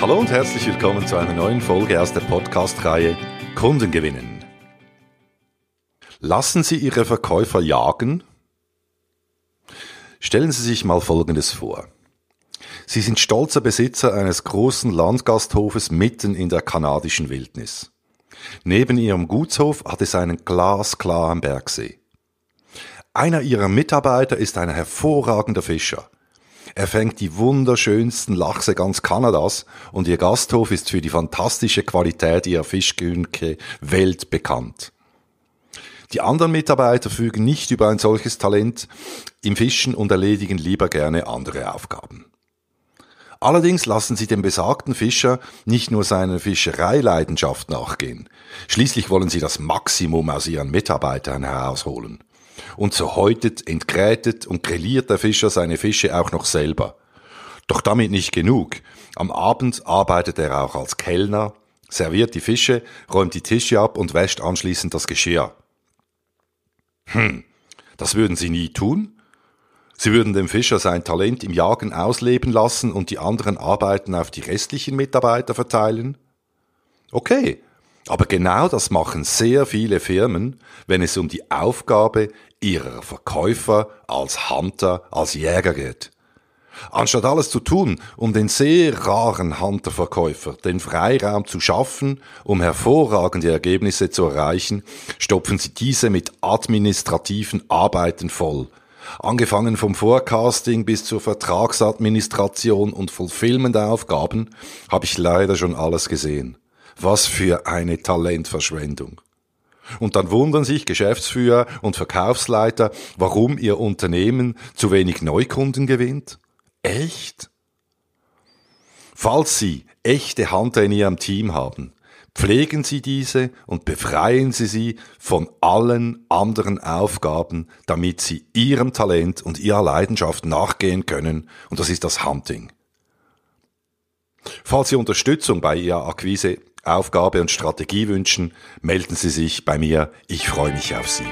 Hallo und herzlich willkommen zu einer neuen Folge aus der Podcast-Reihe Kunden gewinnen. Lassen Sie Ihre Verkäufer jagen? Stellen Sie sich mal Folgendes vor. Sie sind stolzer Besitzer eines großen Landgasthofes mitten in der kanadischen Wildnis. Neben Ihrem Gutshof hat es einen glasklaren Bergsee. Einer Ihrer Mitarbeiter ist ein hervorragender Fischer. Er fängt die wunderschönsten Lachse ganz Kanadas und ihr Gasthof ist für die fantastische Qualität ihrer Fischkünke weltbekannt. Die anderen Mitarbeiter fügen nicht über ein solches Talent im Fischen und erledigen lieber gerne andere Aufgaben. Allerdings lassen sie dem besagten Fischer nicht nur seiner Fischereileidenschaft nachgehen. Schließlich wollen sie das Maximum aus ihren Mitarbeitern herausholen. Und so häutet, entgrätet und grilliert der Fischer seine Fische auch noch selber. Doch damit nicht genug. Am Abend arbeitet er auch als Kellner, serviert die Fische, räumt die Tische ab und wäscht anschließend das Geschirr. Hm, das würden Sie nie tun? Sie würden dem Fischer sein Talent im Jagen ausleben lassen und die anderen Arbeiten auf die restlichen Mitarbeiter verteilen? Okay, aber genau das machen sehr viele Firmen, wenn es um die Aufgabe ihrer Verkäufer als Hunter, als Jäger geht. Anstatt alles zu tun, um den sehr raren Hunter-Verkäufer den Freiraum zu schaffen, um hervorragende Ergebnisse zu erreichen, stopfen sie diese mit administrativen Arbeiten voll. Angefangen vom Forecasting bis zur Vertragsadministration und Fulfillment-Aufgaben habe ich leider schon alles gesehen. Was für eine Talentverschwendung. Und dann wundern sich Geschäftsführer und Verkaufsleiter, warum ihr Unternehmen zu wenig Neukunden gewinnt? Echt? Falls Sie echte Hunter in Ihrem Team haben, pflegen Sie diese und befreien Sie sie von allen anderen Aufgaben, damit Sie Ihrem Talent und Ihrer Leidenschaft nachgehen können, und das ist das Hunting. Falls Sie Unterstützung bei Ihrer Akquise Aufgabe und Strategie wünschen, melden Sie sich bei mir. Ich freue mich auf Sie.